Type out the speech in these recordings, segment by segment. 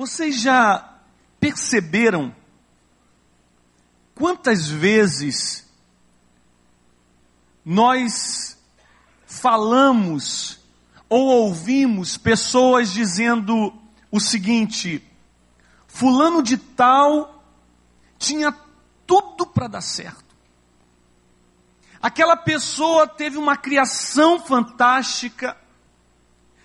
Vocês já perceberam quantas vezes nós falamos ou ouvimos pessoas dizendo o seguinte: Fulano de Tal tinha tudo para dar certo. Aquela pessoa teve uma criação fantástica,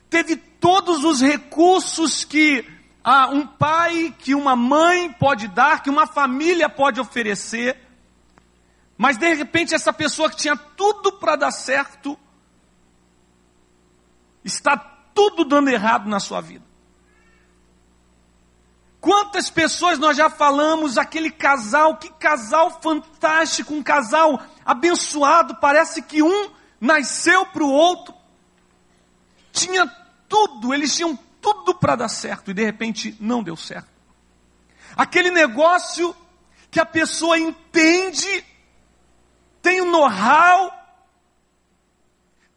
teve todos os recursos que ah, um pai, que uma mãe pode dar, que uma família pode oferecer, mas de repente essa pessoa que tinha tudo para dar certo, está tudo dando errado na sua vida. Quantas pessoas nós já falamos, aquele casal, que casal fantástico, um casal abençoado, parece que um nasceu para o outro, tinha tudo, eles tinham tudo para dar certo e de repente não deu certo. Aquele negócio que a pessoa entende, tem o know-how,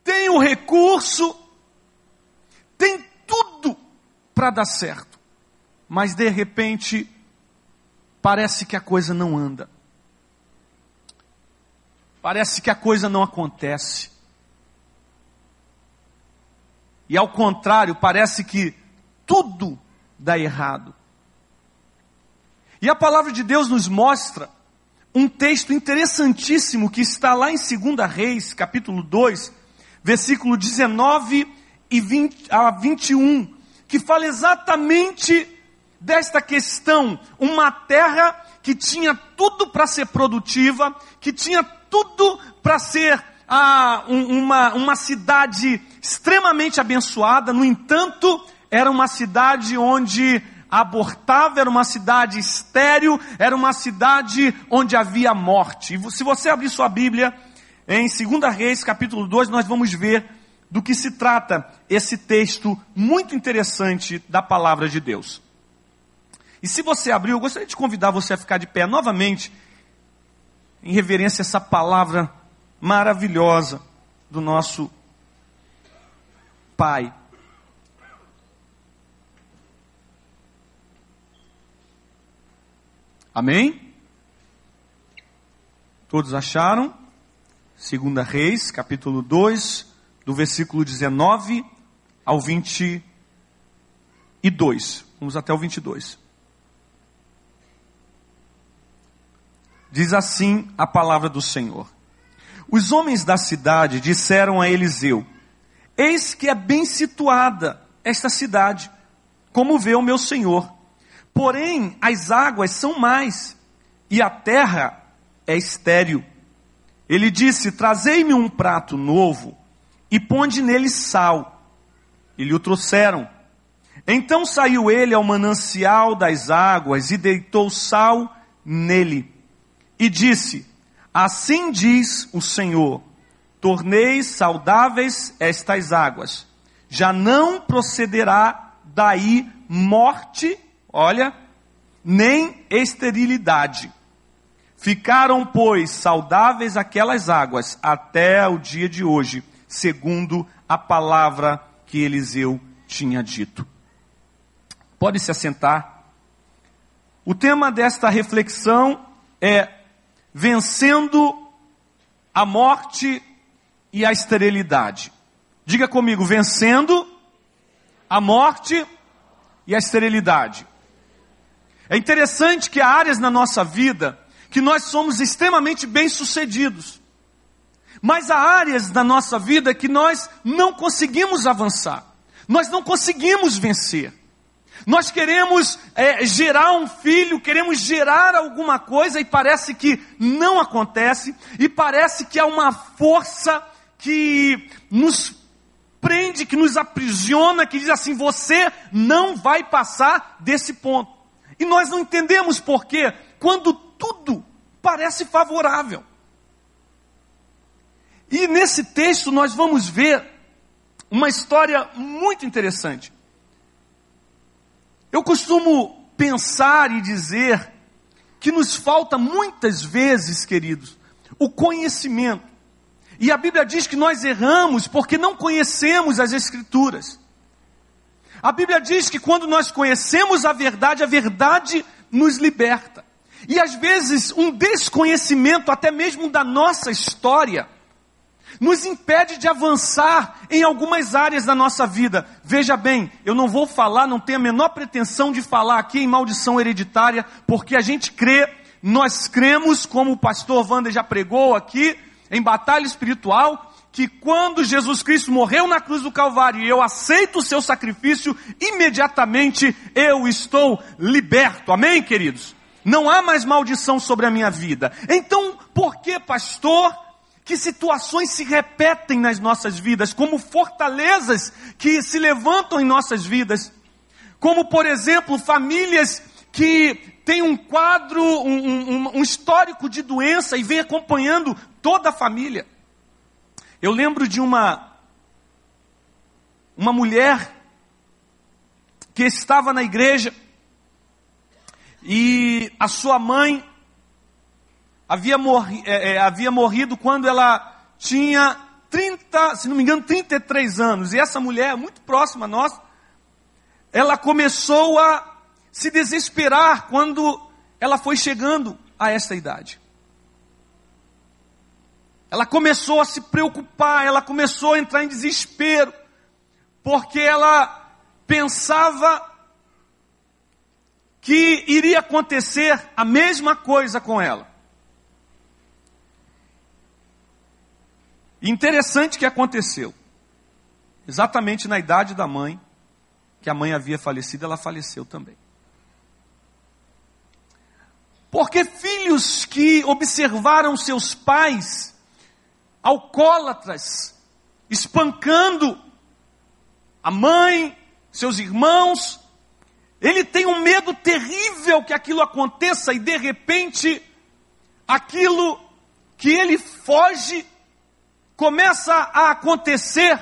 tem o recurso, tem tudo para dar certo, mas de repente parece que a coisa não anda. Parece que a coisa não acontece. E ao contrário, parece que tudo dá errado. E a palavra de Deus nos mostra um texto interessantíssimo que está lá em 2 Reis, capítulo 2, versículo 19 e 20, a 21, que fala exatamente desta questão, uma terra que tinha tudo para ser produtiva, que tinha tudo para ser ah, um, uma, uma cidade extremamente abençoada, no entanto, era uma cidade onde abortava, era uma cidade estéril, era uma cidade onde havia morte. E se você abrir sua Bíblia, em 2 Reis, capítulo 2, nós vamos ver do que se trata esse texto muito interessante da palavra de Deus. E se você abriu, eu gostaria de convidar você a ficar de pé novamente, em reverência a essa palavra maravilhosa do nosso Pai. Amém? Todos acharam? Segunda Reis, capítulo 2, do versículo 19 ao 22. Vamos até o 22. Diz assim a palavra do Senhor. Os homens da cidade disseram a Eliseu: Eis que é bem situada esta cidade, como vê o meu senhor. Porém, as águas são mais, e a terra é estéril. Ele disse: Trazei-me um prato novo e ponde nele sal. E lhe o trouxeram. Então saiu ele ao manancial das águas e deitou sal nele. E disse: Assim diz o Senhor: Tornei saudáveis estas águas. Já não procederá daí morte, olha, nem esterilidade. Ficaram, pois, saudáveis aquelas águas até o dia de hoje, segundo a palavra que Eliseu tinha dito. Pode se assentar. O tema desta reflexão é vencendo a morte e a esterilidade. Diga comigo, vencendo a morte e a esterilidade. É interessante que há áreas na nossa vida que nós somos extremamente bem-sucedidos. Mas há áreas da nossa vida que nós não conseguimos avançar. Nós não conseguimos vencer. Nós queremos é, gerar um filho, queremos gerar alguma coisa e parece que não acontece, e parece que há uma força que nos prende, que nos aprisiona, que diz assim: você não vai passar desse ponto. E nós não entendemos por quê, quando tudo parece favorável. E nesse texto nós vamos ver uma história muito interessante. Eu costumo pensar e dizer que nos falta muitas vezes, queridos, o conhecimento. E a Bíblia diz que nós erramos porque não conhecemos as Escrituras. A Bíblia diz que quando nós conhecemos a verdade, a verdade nos liberta. E às vezes um desconhecimento, até mesmo da nossa história, nos impede de avançar em algumas áreas da nossa vida. Veja bem, eu não vou falar, não tenho a menor pretensão de falar aqui em maldição hereditária, porque a gente crê, nós cremos, como o pastor Wander já pregou aqui, em batalha espiritual, que quando Jesus Cristo morreu na cruz do Calvário e eu aceito o seu sacrifício, imediatamente eu estou liberto. Amém, queridos? Não há mais maldição sobre a minha vida. Então, por que, pastor? Que situações se repetem nas nossas vidas, como fortalezas que se levantam em nossas vidas, como, por exemplo, famílias que têm um quadro, um, um, um histórico de doença e vem acompanhando toda a família. Eu lembro de uma uma mulher que estava na igreja e a sua mãe havia, morri, é, é, havia morrido quando ela tinha 30, se não me engano, 33 anos. E essa mulher, muito próxima a nós, ela começou a se desesperar quando ela foi chegando a essa idade. Ela começou a se preocupar, ela começou a entrar em desespero, porque ela pensava que iria acontecer a mesma coisa com ela. Interessante que aconteceu. Exatamente na idade da mãe, que a mãe havia falecido, ela faleceu também. Porque filhos que observaram seus pais alcoólatras, espancando a mãe, seus irmãos. Ele tem um medo terrível que aquilo aconteça e de repente aquilo que ele foge começa a acontecer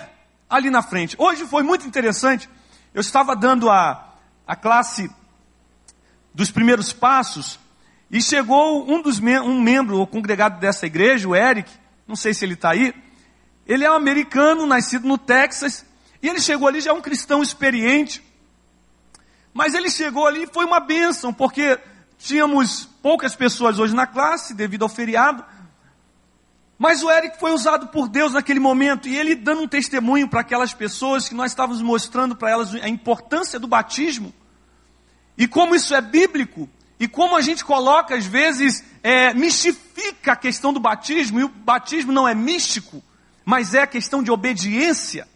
ali na frente. Hoje foi muito interessante. Eu estava dando a, a classe dos primeiros passos e chegou um dos um membro, o congregado dessa igreja, o Eric, não sei se ele está aí. Ele é um americano, nascido no Texas, e ele chegou ali já é um cristão experiente. Mas ele chegou ali e foi uma bênção, porque tínhamos poucas pessoas hoje na classe, devido ao feriado. Mas o Eric foi usado por Deus naquele momento, e ele dando um testemunho para aquelas pessoas que nós estávamos mostrando para elas a importância do batismo, e como isso é bíblico, e como a gente coloca, às vezes, é, mistifica a questão do batismo, e o batismo não é místico, mas é a questão de obediência.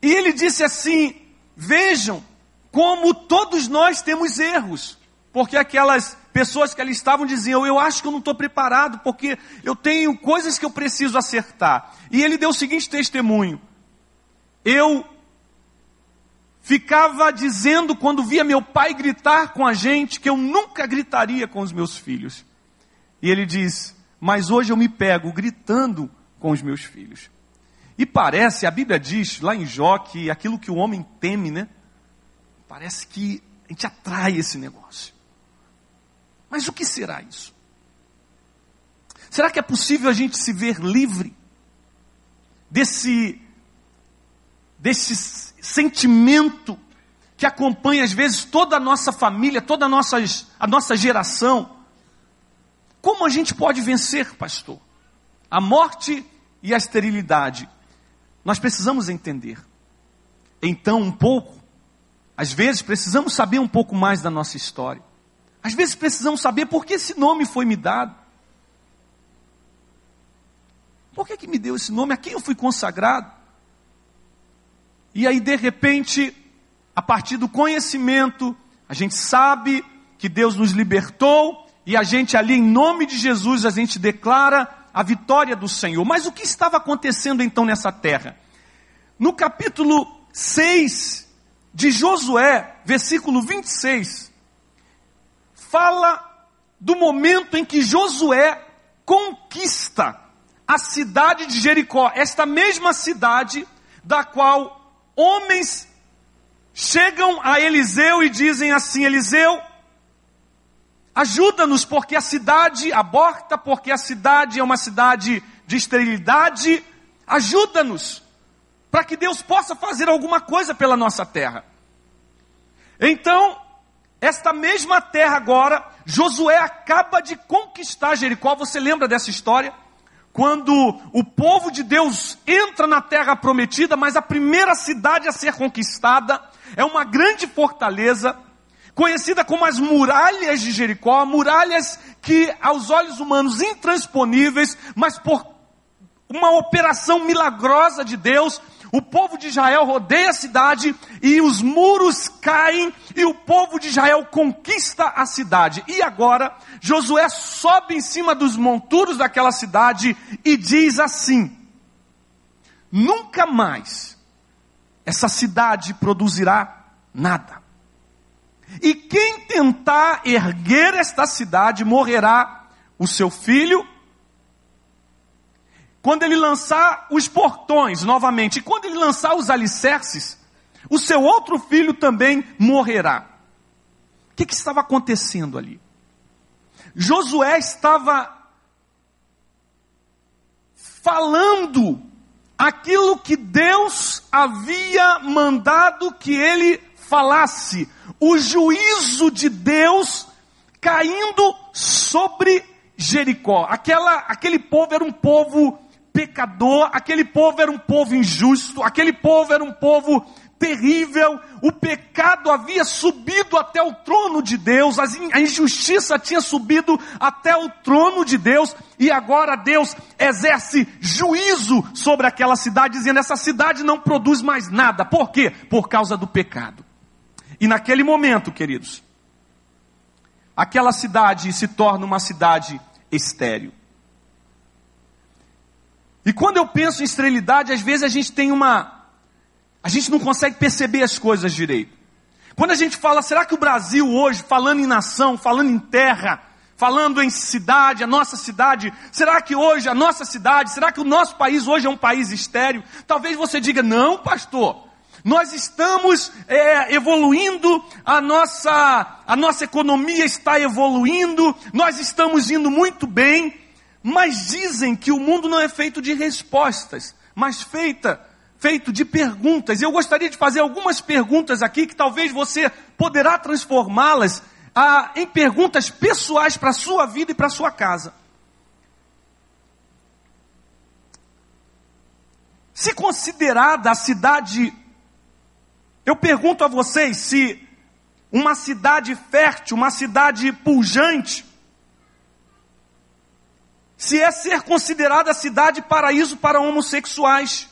E ele disse assim: vejam como todos nós temos erros, porque aquelas pessoas que ali estavam diziam: Eu acho que eu não estou preparado, porque eu tenho coisas que eu preciso acertar. E ele deu o seguinte testemunho: Eu ficava dizendo quando via meu pai gritar com a gente que eu nunca gritaria com os meus filhos. E ele diz: Mas hoje eu me pego gritando com os meus filhos. E parece, a Bíblia diz lá em Jó que aquilo que o homem teme, né? Parece que a gente atrai esse negócio. Mas o que será isso? Será que é possível a gente se ver livre desse, desse sentimento que acompanha às vezes toda a nossa família, toda a nossa, a nossa geração. Como a gente pode vencer, pastor? A morte e a esterilidade. Nós precisamos entender. Então, um pouco, às vezes precisamos saber um pouco mais da nossa história. Às vezes precisamos saber por que esse nome foi me dado. Por que, que me deu esse nome? A quem eu fui consagrado? E aí, de repente, a partir do conhecimento, a gente sabe que Deus nos libertou e a gente ali, em nome de Jesus, a gente declara a vitória do Senhor. Mas o que estava acontecendo então nessa terra? No capítulo 6 de Josué, versículo 26, fala do momento em que Josué conquista a cidade de Jericó, esta mesma cidade da qual homens chegam a Eliseu e dizem assim: Eliseu, ajuda-nos, porque a cidade aborta, porque a cidade é uma cidade de esterilidade, ajuda-nos. para que Deus possa fazer alguma coisa pela nossa terra. Então, esta mesma terra agora, Josué acaba de conquistar Jericó. Você lembra dessa história? Quando o povo de Deus entra na terra prometida, mas a primeira cidade a ser conquistada é uma grande fortaleza, conhecida como as muralhas de Jericó, muralhas que aos olhos humanos intransponíveis, mas por uma operação milagrosa de Deus, o povo de Israel rodeia a cidade e os muros caem e o povo de Israel conquista a cidade. E agora Josué sobe em cima dos monturos daquela cidade e diz assim: Nunca mais essa cidade produzirá nada. E quem tentar erguer esta cidade morrerá o seu filho quando ele lançar os portões novamente, e quando ele lançar os alicerces, o seu outro filho também morrerá. O que, que estava acontecendo ali? Josué estava falando aquilo que Deus havia mandado que ele falasse, o juízo de Deus caindo sobre Jericó. Aquela, aquele povo era um povo pecador, aquele povo era um povo injusto, aquele povo era um povo terrível, o pecado havia subido até o trono de Deus, a injustiça tinha subido até o trono de Deus, e agora Deus exerce juízo sobre aquela cidade, dizendo: essa cidade não produz mais nada. Por quê? Por causa do pecado. E naquele momento, queridos, aquela cidade se torna uma cidade estéril. E quando eu penso em esterilidade, às vezes a gente tem uma. A gente não consegue perceber as coisas direito. Quando a gente fala, será que o Brasil hoje, falando em nação, falando em terra, falando em cidade, a nossa cidade, será que hoje a nossa cidade, será que o nosso país hoje é um país estéreo? Talvez você diga, não, pastor. Nós estamos é, evoluindo, a nossa, a nossa economia está evoluindo, nós estamos indo muito bem, mas dizem que o mundo não é feito de respostas, mas feita, feito de perguntas. Eu gostaria de fazer algumas perguntas aqui que talvez você poderá transformá-las ah, em perguntas pessoais para a sua vida e para a sua casa. Se considerada a cidade, eu pergunto a vocês se uma cidade fértil, uma cidade pujante, se é ser considerada cidade paraíso para homossexuais.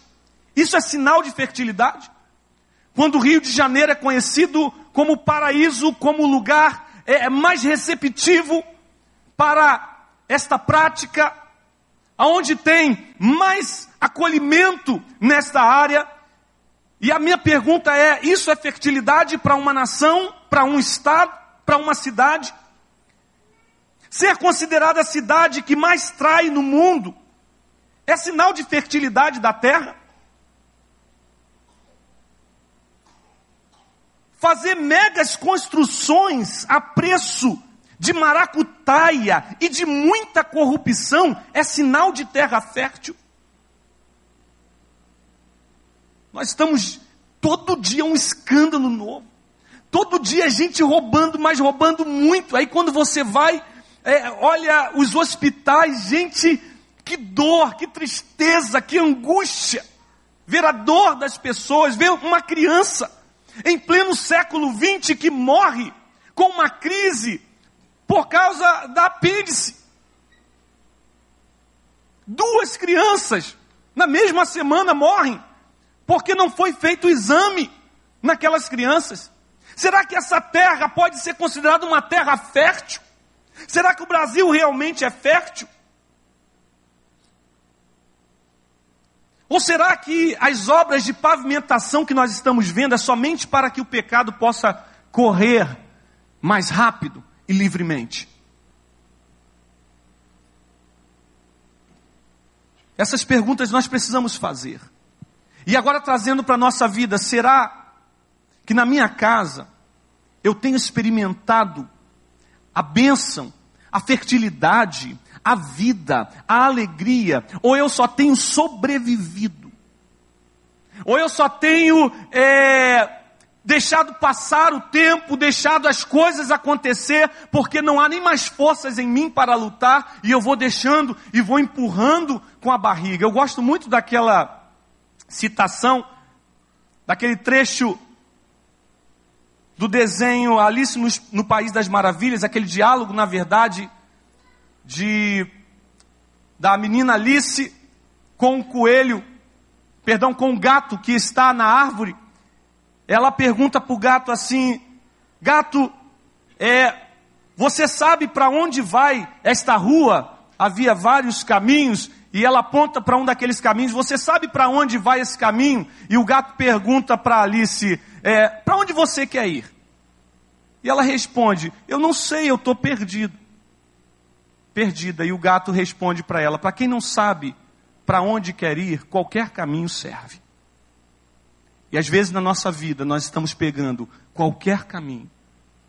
Isso é sinal de fertilidade? Quando o Rio de Janeiro é conhecido como paraíso, como lugar é, é mais receptivo para esta prática, aonde tem mais acolhimento nesta área. E a minha pergunta é: isso é fertilidade para uma nação, para um estado, para uma cidade? Ser considerada a cidade que mais trai no mundo é sinal de fertilidade da terra? Fazer megas construções a preço de maracutaia e de muita corrupção é sinal de terra fértil? Nós estamos todo dia um escândalo novo. Todo dia gente roubando, mas roubando muito. Aí quando você vai é, olha os hospitais, gente, que dor, que tristeza, que angústia. Ver a dor das pessoas, ver uma criança em pleno século XX que morre com uma crise por causa da apêndice. Duas crianças na mesma semana morrem porque não foi feito o exame naquelas crianças. Será que essa terra pode ser considerada uma terra fértil? Será que o Brasil realmente é fértil? Ou será que as obras de pavimentação que nós estamos vendo é somente para que o pecado possa correr mais rápido e livremente? Essas perguntas nós precisamos fazer. E agora trazendo para a nossa vida, será que na minha casa eu tenho experimentado a bênção, a fertilidade, a vida, a alegria, ou eu só tenho sobrevivido? ou eu só tenho é, deixado passar o tempo, deixado as coisas acontecer, porque não há nem mais forças em mim para lutar, e eu vou deixando e vou empurrando com a barriga. Eu gosto muito daquela citação, daquele trecho do desenho Alice no, no País das Maravilhas, aquele diálogo, na verdade, de da menina Alice com o coelho, perdão, com o gato que está na árvore ela pergunta para o gato assim: Gato, é, você sabe para onde vai esta rua? Havia vários caminhos e ela aponta para um daqueles caminhos. Você sabe para onde vai esse caminho? E o gato pergunta para Alice: é, Para onde você quer ir? E ela responde: Eu não sei, eu estou perdido. Perdida. E o gato responde para ela: Para quem não sabe para onde quer ir, qualquer caminho serve. E às vezes na nossa vida nós estamos pegando qualquer caminho,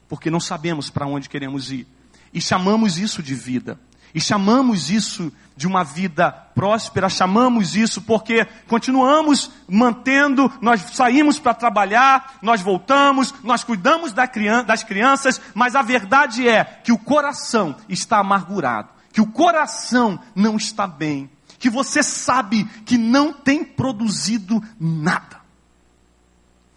porque não sabemos para onde queremos ir. E chamamos isso de vida. E chamamos isso de uma vida próspera, chamamos isso porque continuamos mantendo, nós saímos para trabalhar, nós voltamos, nós cuidamos das crianças, mas a verdade é que o coração está amargurado, que o coração não está bem, que você sabe que não tem produzido nada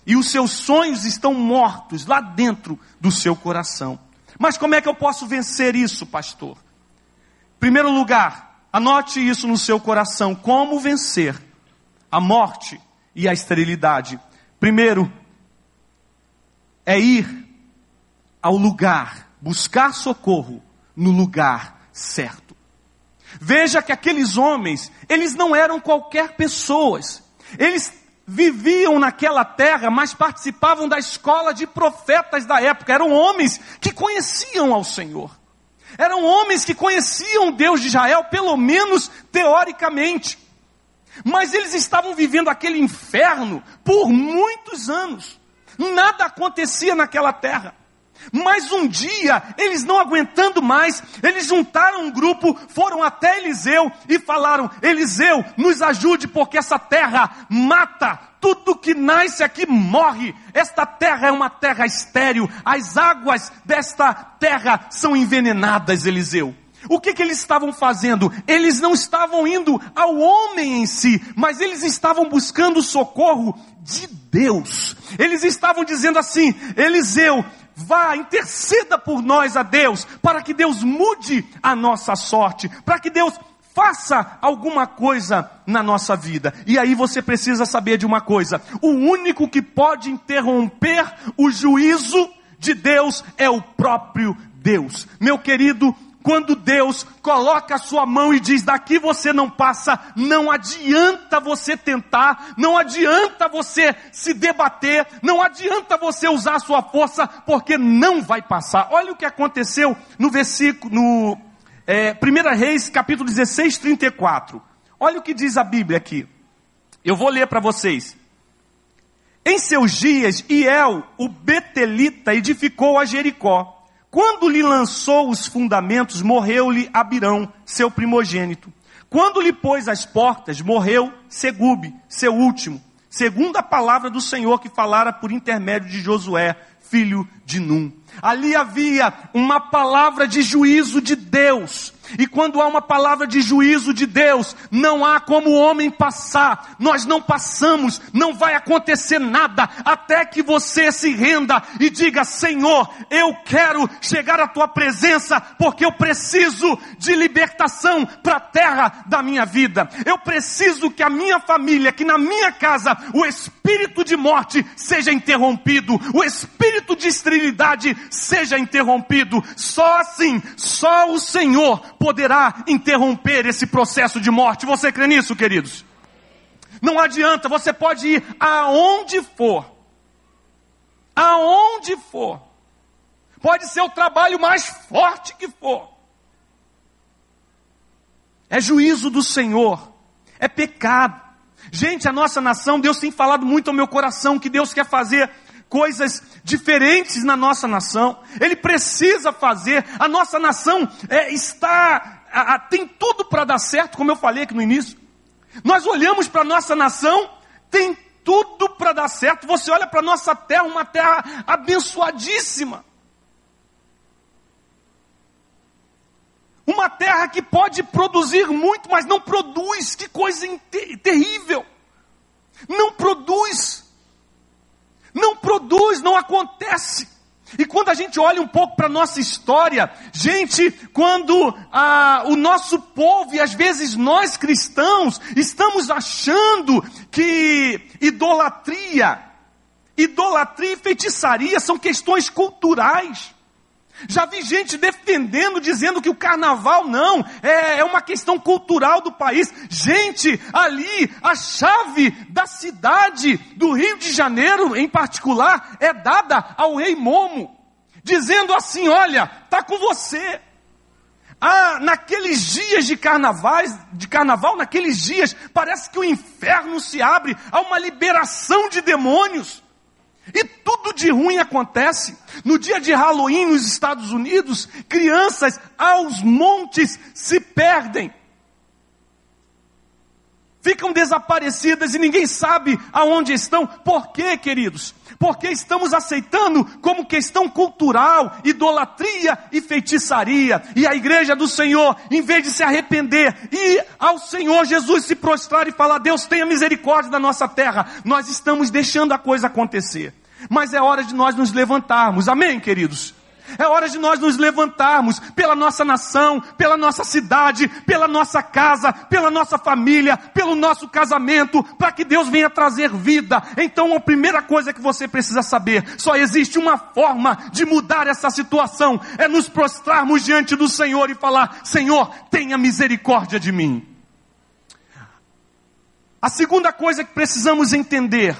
e os seus sonhos estão mortos lá dentro do seu coração. Mas como é que eu posso vencer isso, pastor? Primeiro lugar, anote isso no seu coração: como vencer a morte e a esterilidade. Primeiro, é ir ao lugar, buscar socorro no lugar certo. Veja que aqueles homens, eles não eram qualquer pessoas. Eles viviam naquela terra, mas participavam da escola de profetas da época. Eram homens que conheciam ao Senhor. Eram homens que conheciam Deus de Israel, pelo menos teoricamente. Mas eles estavam vivendo aquele inferno por muitos anos. Nada acontecia naquela terra. Mas um dia, eles não aguentando mais, eles juntaram um grupo, foram até Eliseu e falaram: Eliseu, nos ajude, porque essa terra mata, tudo que nasce aqui morre. Esta terra é uma terra estéril, as águas desta terra são envenenadas, Eliseu. O que, que eles estavam fazendo? Eles não estavam indo ao homem em si, mas eles estavam buscando socorro de Deus. Eles estavam dizendo assim: Eliseu, vá, interceda por nós a Deus, para que Deus mude a nossa sorte, para que Deus faça alguma coisa na nossa vida. E aí você precisa saber de uma coisa: o único que pode interromper o juízo de Deus é o próprio Deus. Meu querido, quando Deus coloca a sua mão e diz: daqui você não passa, não adianta você tentar, não adianta você se debater, não adianta você usar a sua força, porque não vai passar. Olha o que aconteceu no versículo, no é, 1 Reis, capítulo 16, 34. Olha o que diz a Bíblia aqui. Eu vou ler para vocês. Em seus dias, Iel, o Betelita, edificou a Jericó. Quando lhe lançou os fundamentos, morreu-lhe Abirão, seu primogênito. Quando lhe pôs as portas, morreu Segube, seu último, segundo a palavra do Senhor que falara por intermédio de Josué, filho de Num. Ali havia uma palavra de juízo de Deus e quando há uma palavra de juízo de Deus, não há como o homem passar. Nós não passamos, não vai acontecer nada até que você se renda e diga: Senhor, eu quero chegar à tua presença porque eu preciso de libertação para a terra da minha vida. Eu preciso que a minha família, que na minha casa o espírito de morte seja interrompido, o espírito de esterilidade seja interrompido. Só assim, só o Senhor poderá interromper esse processo de morte. Você crê nisso, queridos? Não adianta, você pode ir aonde for. Aonde for. Pode ser o trabalho mais forte que for. É juízo do Senhor. É pecado. Gente, a nossa nação, Deus tem falado muito ao meu coração que Deus quer fazer coisas diferentes na nossa nação. Ele precisa fazer. A nossa nação é, está, a, a, tem tudo para dar certo, como eu falei aqui no início. Nós olhamos para a nossa nação, tem tudo para dar certo. Você olha para a nossa terra, uma terra abençoadíssima. Uma terra que pode produzir muito, mas não produz. Que coisa terrível. Não produz. Não produz, não acontece. E quando a gente olha um pouco para a nossa história, gente, quando ah, o nosso povo e às vezes nós cristãos estamos achando que idolatria, idolatria e feitiçaria são questões culturais. Já vi gente defendendo, dizendo que o carnaval não, é, é, uma questão cultural do país. Gente, ali, a chave da cidade do Rio de Janeiro, em particular, é dada ao rei Momo, dizendo assim: olha, tá com você. Ah, naqueles dias de de carnaval, naqueles dias, parece que o inferno se abre, há uma liberação de demônios. E tudo de ruim acontece. No dia de Halloween nos Estados Unidos, crianças aos montes se perdem. Ficam desaparecidas e ninguém sabe aonde estão. Por quê, queridos? Porque estamos aceitando como questão cultural, idolatria e feitiçaria. E a igreja do Senhor, em vez de se arrepender e ao Senhor Jesus se prostrar e falar: Deus tenha misericórdia da nossa terra, nós estamos deixando a coisa acontecer. Mas é hora de nós nos levantarmos. Amém, queridos? É hora de nós nos levantarmos pela nossa nação, pela nossa cidade, pela nossa casa, pela nossa família, pelo nosso casamento, para que Deus venha trazer vida. Então, a primeira coisa que você precisa saber: só existe uma forma de mudar essa situação, é nos prostrarmos diante do Senhor e falar: Senhor, tenha misericórdia de mim. A segunda coisa que precisamos entender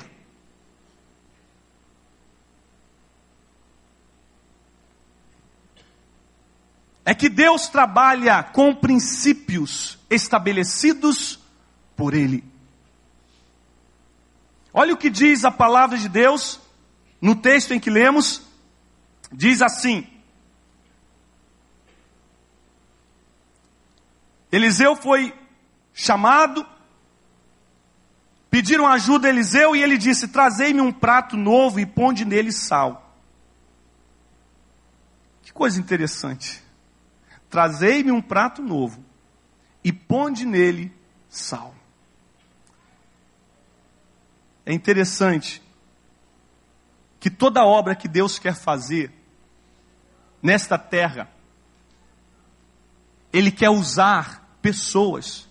é que Deus trabalha com princípios estabelecidos por Ele. Olha o que diz a palavra de Deus no texto em que lemos: diz assim. Eliseu foi chamado, pediram ajuda a Eliseu e ele disse: Trazei-me um prato novo e ponde nele sal. Que coisa interessante. Trazei-me um prato novo e ponde nele sal. É interessante que toda obra que Deus quer fazer nesta terra, Ele quer usar pessoas.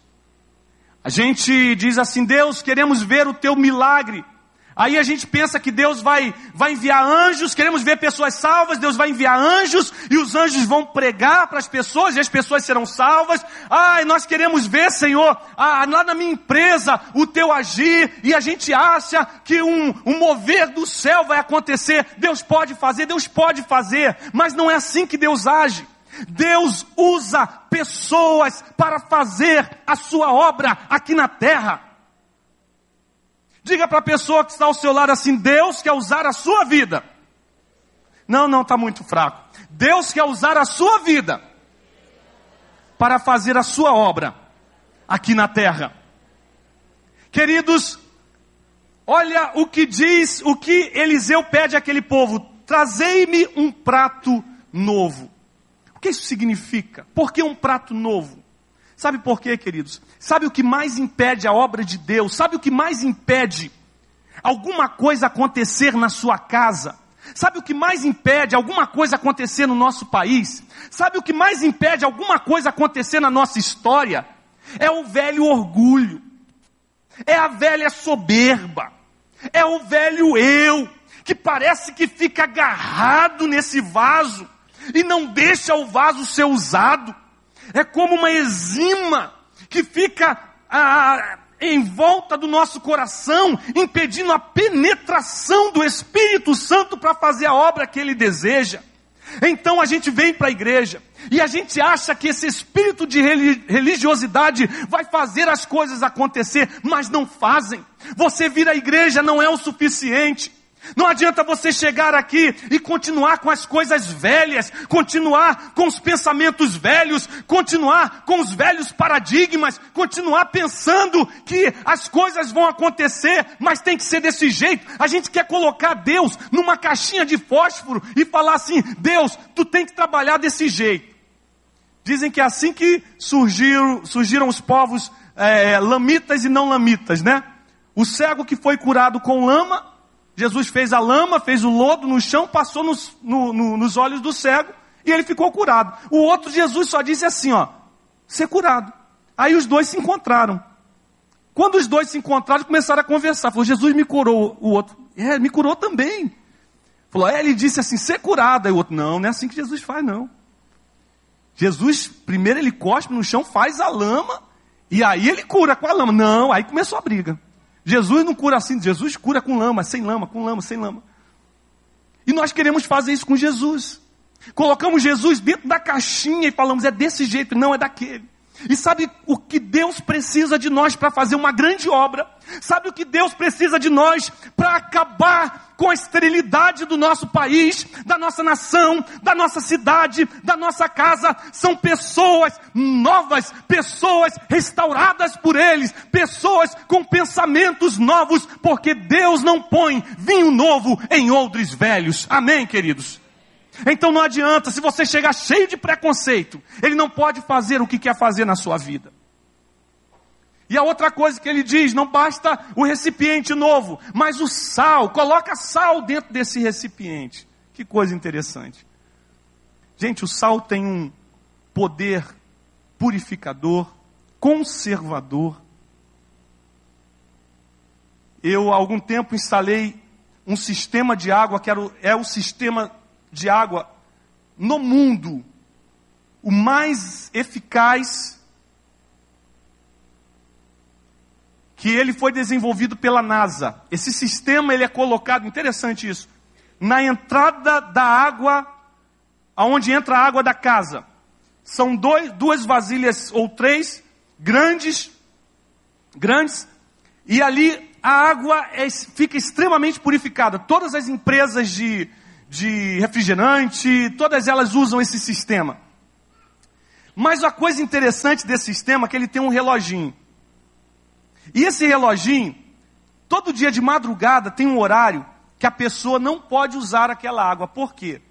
A gente diz assim: Deus, queremos ver o teu milagre. Aí a gente pensa que Deus vai, vai enviar anjos, queremos ver pessoas salvas, Deus vai enviar anjos, e os anjos vão pregar para as pessoas, e as pessoas serão salvas. Ai, nós queremos ver, Senhor, lá na minha empresa, o teu agir, e a gente acha que um, um mover do céu vai acontecer. Deus pode fazer, Deus pode fazer, mas não é assim que Deus age. Deus usa pessoas para fazer a sua obra aqui na terra. Diga para a pessoa que está ao seu lado assim: Deus quer usar a sua vida. Não, não, está muito fraco. Deus quer usar a sua vida para fazer a sua obra aqui na terra. Queridos, olha o que diz, o que Eliseu pede àquele povo: trazei-me um prato novo. O que isso significa? Por que um prato novo? Sabe por quê, queridos? Sabe o que mais impede a obra de Deus? Sabe o que mais impede alguma coisa acontecer na sua casa? Sabe o que mais impede alguma coisa acontecer no nosso país? Sabe o que mais impede alguma coisa acontecer na nossa história? É o velho orgulho, é a velha soberba, é o velho eu, que parece que fica agarrado nesse vaso e não deixa o vaso ser usado é como uma enzima que fica ah, em volta do nosso coração, impedindo a penetração do Espírito Santo para fazer a obra que ele deseja. Então a gente vem para a igreja e a gente acha que esse espírito de religiosidade vai fazer as coisas acontecer, mas não fazem. Você vir à igreja não é o suficiente. Não adianta você chegar aqui e continuar com as coisas velhas, continuar com os pensamentos velhos, continuar com os velhos paradigmas, continuar pensando que as coisas vão acontecer, mas tem que ser desse jeito. A gente quer colocar Deus numa caixinha de fósforo e falar assim: Deus, tu tem que trabalhar desse jeito. Dizem que é assim que surgiram, surgiram os povos é, lamitas e não lamitas, né? O cego que foi curado com lama Jesus fez a lama, fez o lodo no chão, passou nos, no, no, nos olhos do cego e ele ficou curado. O outro Jesus só disse assim, ó, ser curado. Aí os dois se encontraram. Quando os dois se encontraram, começaram a conversar. Falou, Jesus me curou. O outro, é, me curou também. Falou, é, ele disse assim, ser curado. Aí o outro, não, não é assim que Jesus faz, não. Jesus, primeiro ele cospe no chão, faz a lama, e aí ele cura com a lama. Não, aí começou a briga. Jesus não cura assim, Jesus cura com lama, sem lama, com lama, sem lama. E nós queremos fazer isso com Jesus. Colocamos Jesus dentro da caixinha e falamos, é desse jeito, não é daquele. E sabe o que Deus precisa de nós para fazer uma grande obra? Sabe o que Deus precisa de nós para acabar com a esterilidade do nosso país, da nossa nação, da nossa cidade, da nossa casa? São pessoas novas, pessoas restauradas por eles, pessoas com pensamentos novos, porque Deus não põe vinho novo em odres velhos. Amém, queridos? Então não adianta, se você chegar cheio de preconceito, ele não pode fazer o que quer fazer na sua vida. E a outra coisa que ele diz, não basta o recipiente novo, mas o sal, coloca sal dentro desse recipiente. Que coisa interessante. Gente, o sal tem um poder purificador, conservador. Eu, há algum tempo, instalei um sistema de água que era é o sistema de água no mundo, o mais eficaz, que ele foi desenvolvido pela NASA. Esse sistema ele é colocado, interessante isso, na entrada da água, aonde entra a água da casa. São dois, duas vasilhas ou três grandes, grandes, e ali a água é, fica extremamente purificada. Todas as empresas de de refrigerante, todas elas usam esse sistema. Mas a coisa interessante desse sistema é que ele tem um reloginho. E esse reloginho, todo dia de madrugada tem um horário que a pessoa não pode usar aquela água. Por quê?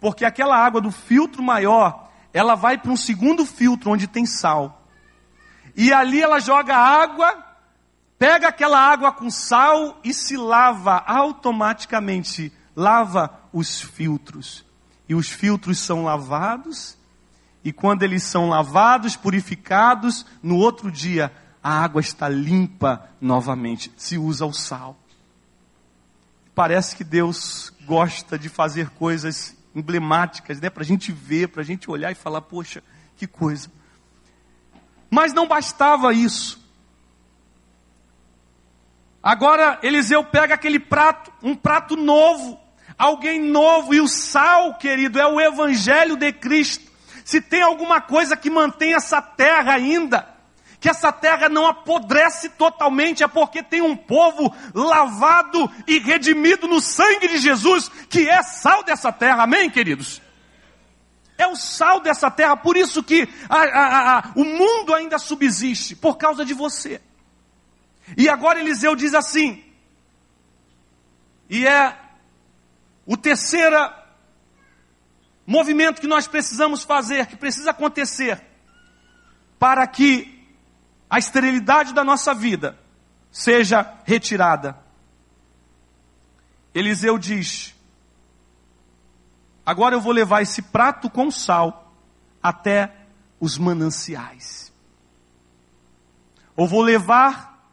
Porque aquela água do filtro maior, ela vai para um segundo filtro onde tem sal. E ali ela joga água, pega aquela água com sal e se lava automaticamente. Lava os filtros. E os filtros são lavados, e quando eles são lavados, purificados, no outro dia a água está limpa novamente. Se usa o sal. Parece que Deus gosta de fazer coisas emblemáticas, né? Para a gente ver, para a gente olhar e falar, poxa, que coisa. Mas não bastava isso. Agora Eliseu pega aquele prato, um prato novo, alguém novo. E o sal, querido, é o Evangelho de Cristo. Se tem alguma coisa que mantém essa terra ainda, que essa terra não apodrece totalmente, é porque tem um povo lavado e redimido no sangue de Jesus, que é sal dessa terra, amém, queridos? É o sal dessa terra, por isso que a, a, a, o mundo ainda subsiste, por causa de você. E agora Eliseu diz assim, e é o terceiro movimento que nós precisamos fazer, que precisa acontecer, para que a esterilidade da nossa vida seja retirada. Eliseu diz: Agora eu vou levar esse prato com sal até os mananciais. Ou vou levar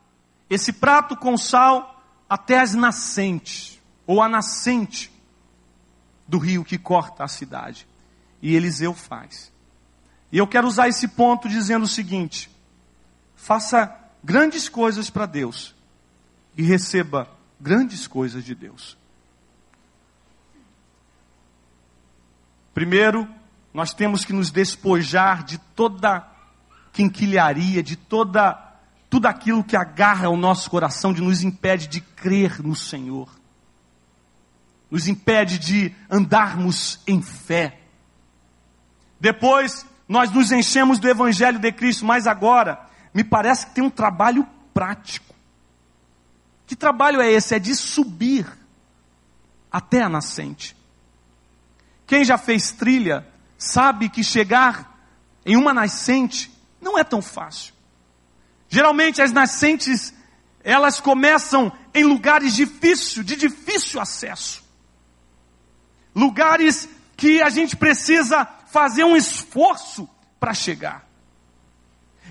esse prato com sal até as nascentes, ou a nascente do rio que corta a cidade. E Eliseu faz. E eu quero usar esse ponto dizendo o seguinte: faça grandes coisas para Deus e receba grandes coisas de Deus. Primeiro, nós temos que nos despojar de toda quinquilharia, de toda tudo aquilo que agarra o nosso coração, de nos impede de crer no Senhor. nos impede de andarmos em fé. Depois, nós nos enchemos do Evangelho de Cristo, mas agora, me parece que tem um trabalho prático. Que trabalho é esse? É de subir até a nascente. Quem já fez trilha sabe que chegar em uma nascente não é tão fácil. Geralmente as nascentes elas começam em lugares difíceis, de difícil acesso. Lugares que a gente precisa fazer um esforço para chegar.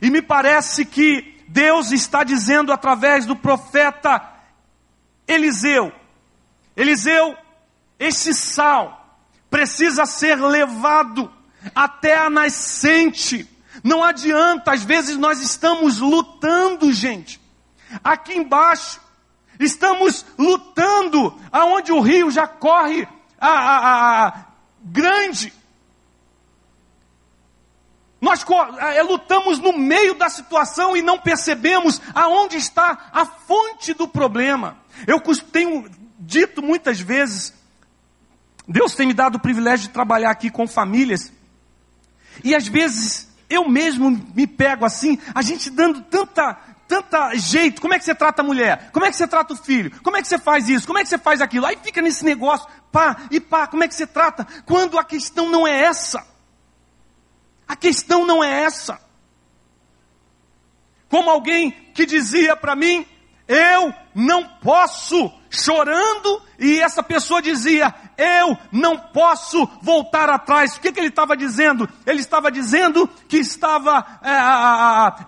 E me parece que Deus está dizendo através do profeta Eliseu: Eliseu, este sal precisa ser levado até a nascente. Não adianta, às vezes nós estamos lutando, gente. Aqui embaixo, estamos lutando aonde o rio já corre a, a, a grande. Nós é, lutamos no meio da situação e não percebemos aonde está a fonte do problema. Eu tenho dito muitas vezes, Deus tem me dado o privilégio de trabalhar aqui com famílias, e às vezes eu mesmo me pego assim, a gente dando tanta, tanta jeito. Como é que você trata a mulher? Como é que você trata o filho? Como é que você faz isso? Como é que você faz aquilo? Aí fica nesse negócio, pá e pá, como é que você trata? Quando a questão não é essa. A questão não é essa. Como alguém que dizia para mim, eu não posso chorando, e essa pessoa dizia: Eu não posso voltar atrás. O que, que ele estava dizendo? Ele estava dizendo que estava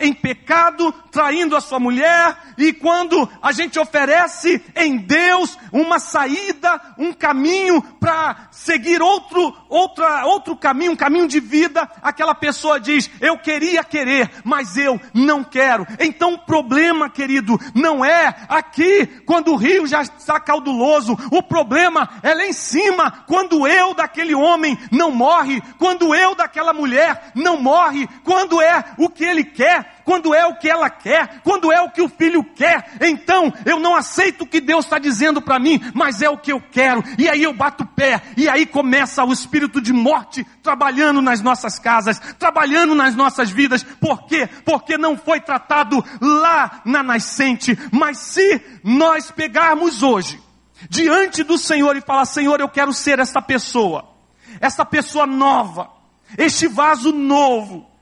é, em pecado, traindo a sua mulher, e quando a gente oferece em Deus uma saída, um caminho para seguir outro, outra, outro caminho, um caminho de vida, aquela pessoa diz: Eu queria querer, mas eu não quero. Então o problema, querido, não é aqui, quando o rio já está cauduloso, o problema é lá em cima, quando eu daquele homem não morre, quando eu daquela mulher não morre, quando é o que ele quer, quando é o que ela quer, quando é o que o filho quer. Então eu não aceito o que Deus está dizendo para mim, mas é o que eu quero. E aí eu bato o pé, e aí começa o espírito de morte trabalhando nas nossas casas, trabalhando nas nossas vidas. Por quê? Porque não foi tratado lá na nascente. Mas se nós pegarmos hoje, diante do Senhor e falar: Senhor, eu quero ser essa pessoa, essa pessoa nova, este vaso novo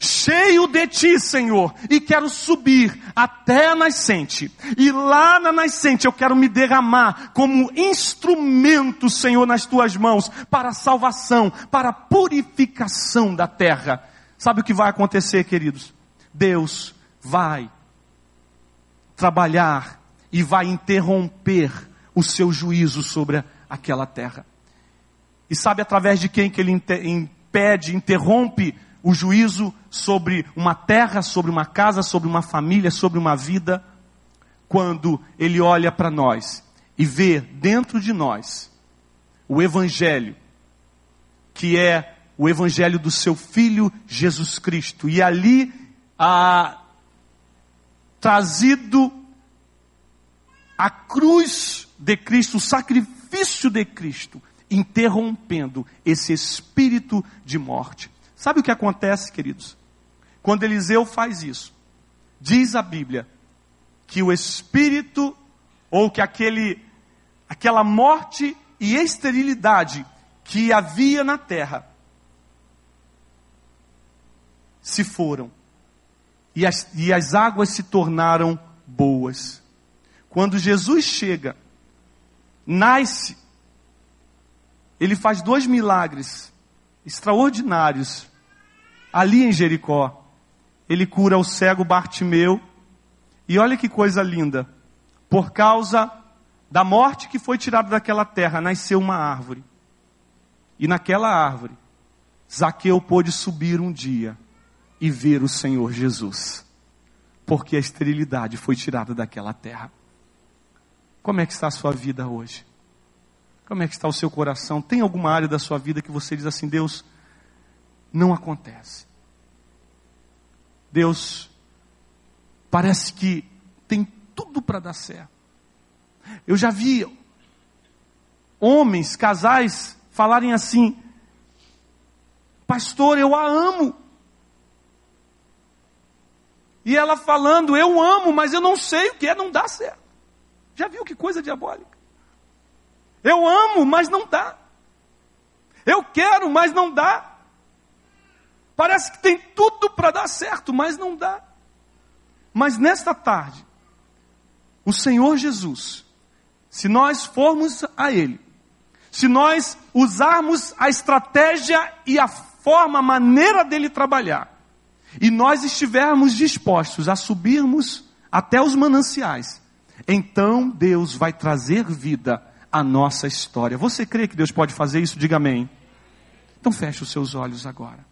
cheio de ti, Senhor, e quero subir até a nascente. E lá na nascente eu quero me derramar como instrumento, Senhor, nas tuas mãos, para a salvação, para a purificação da terra. Sabe o que vai acontecer, queridos? Deus vai trabalhar e vai interromper o seu juízo sobre aquela terra. E sabe através de quem que ele impede, interrompe o juízo sobre uma terra, sobre uma casa, sobre uma família, sobre uma vida, quando ele olha para nós e vê dentro de nós o Evangelho, que é o Evangelho do seu Filho Jesus Cristo, e ali trazido a cruz de Cristo, o sacrifício de Cristo, interrompendo esse espírito de morte. Sabe o que acontece, queridos? Quando Eliseu faz isso, diz a Bíblia que o espírito ou que aquele aquela morte e esterilidade que havia na terra se foram e as, e as águas se tornaram boas. Quando Jesus chega, nasce, ele faz dois milagres extraordinários ali em Jericó. Ele cura o cego Bartimeu. E olha que coisa linda. Por causa da morte que foi tirada daquela terra, nasceu uma árvore. E naquela árvore, Zaqueu pôde subir um dia e ver o Senhor Jesus. Porque a esterilidade foi tirada daquela terra. Como é que está a sua vida hoje? Como é que está o seu coração? Tem alguma área da sua vida que você diz assim, Deus, não acontece. Deus parece que tem tudo para dar certo. Eu já vi homens, casais, falarem assim: Pastor, eu a amo. E ela falando, eu amo, mas eu não sei o que é, não dá certo. Já viu que coisa diabólica? Eu amo, mas não dá. Eu quero, mas não dá. Parece que tem tudo para dar certo, mas não dá. Mas nesta tarde, o Senhor Jesus, se nós formos a Ele, se nós usarmos a estratégia e a forma, a maneira dele trabalhar, e nós estivermos dispostos a subirmos até os mananciais, então Deus vai trazer vida à nossa história. Você crê que Deus pode fazer isso? Diga amém. Então feche os seus olhos agora.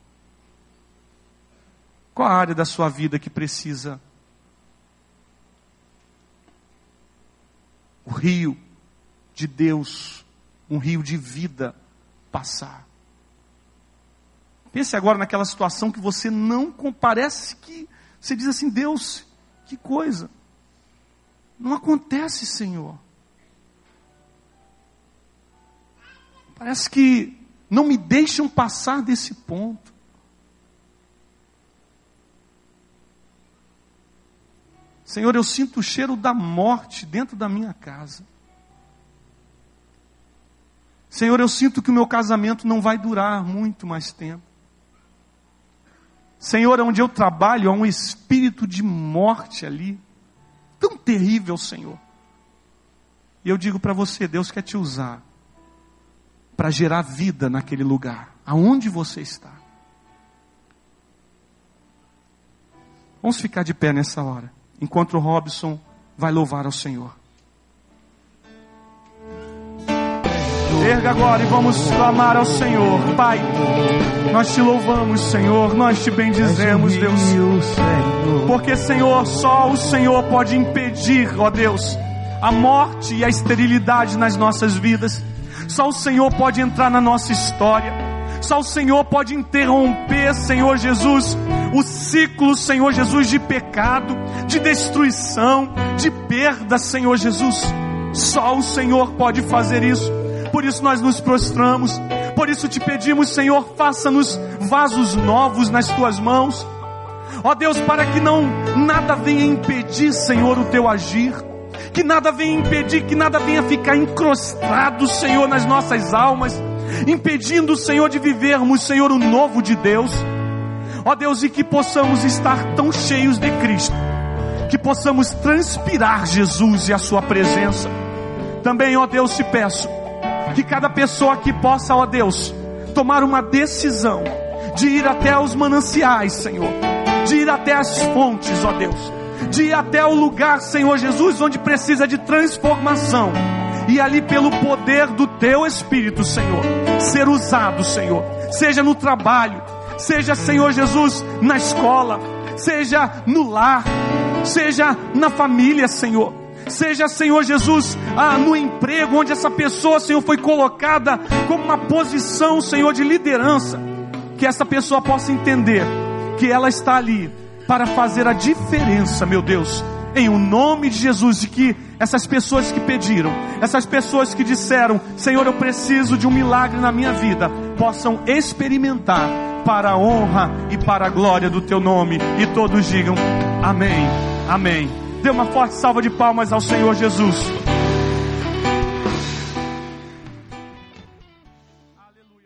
Qual a área da sua vida que precisa o rio de Deus, um rio de vida passar? Pense agora naquela situação que você não parece que você diz assim: Deus, que coisa. Não acontece, Senhor. Parece que não me deixam passar desse ponto. Senhor, eu sinto o cheiro da morte dentro da minha casa. Senhor, eu sinto que o meu casamento não vai durar muito mais tempo. Senhor, onde eu trabalho há um espírito de morte ali, tão terrível, Senhor. E eu digo para você, Deus quer te usar para gerar vida naquele lugar, aonde você está. Vamos ficar de pé nessa hora, enquanto o Robson vai louvar ao Senhor. Erga agora e vamos clamar ao Senhor. Pai, nós te louvamos, Senhor, nós te bendizemos, Deus. Porque, Senhor, só o Senhor pode impedir, ó Deus, a morte e a esterilidade nas nossas vidas. Só o Senhor pode entrar na nossa história. Só o Senhor pode interromper, Senhor Jesus, o ciclo, Senhor Jesus, de pecado, de destruição, de perda, Senhor Jesus. Só o Senhor pode fazer isso por isso nós nos prostramos, por isso te pedimos, Senhor, faça-nos vasos novos nas tuas mãos. Ó Deus, para que não nada venha impedir, Senhor, o teu agir, que nada venha impedir, que nada venha ficar encrostado, Senhor, nas nossas almas, impedindo, Senhor, de vivermos, Senhor, o novo de Deus. Ó Deus, e que possamos estar tão cheios de Cristo, que possamos transpirar Jesus e a Sua presença. Também, ó Deus, te peço, que cada pessoa aqui possa, ó Deus, tomar uma decisão de ir até os mananciais, Senhor, de ir até as fontes, ó Deus, de ir até o lugar, Senhor Jesus, onde precisa de transformação, e ali pelo poder do Teu Espírito, Senhor, ser usado, Senhor, seja no trabalho, seja, Senhor Jesus, na escola, seja no lar, seja na família, Senhor. Seja, Senhor Jesus, ah, no emprego, onde essa pessoa, Senhor, foi colocada como uma posição, Senhor, de liderança. Que essa pessoa possa entender que ela está ali para fazer a diferença, meu Deus, em o nome de Jesus, e que essas pessoas que pediram, essas pessoas que disseram, Senhor, eu preciso de um milagre na minha vida, possam experimentar para a honra e para a glória do teu nome, e todos digam amém, amém. Dê uma forte salva de palmas ao Senhor Jesus.